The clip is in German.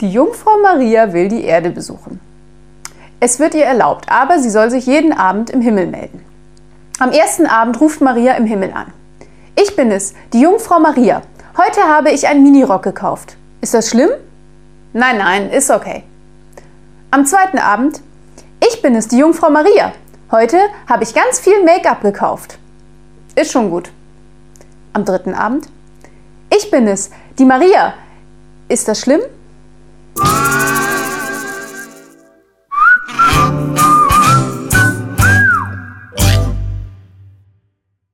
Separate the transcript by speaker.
Speaker 1: Die Jungfrau Maria will die Erde besuchen. Es wird ihr erlaubt, aber sie soll sich jeden Abend im Himmel melden. Am ersten Abend ruft Maria im Himmel an. Ich bin es, die Jungfrau Maria. Heute habe ich einen Minirock gekauft. Ist das schlimm? Nein, nein, ist okay. Am zweiten Abend. Ich bin es, die Jungfrau Maria. Heute habe ich ganz viel Make-up gekauft. Ist schon gut. Am dritten Abend. Ich bin es, die Maria. Ist das schlimm?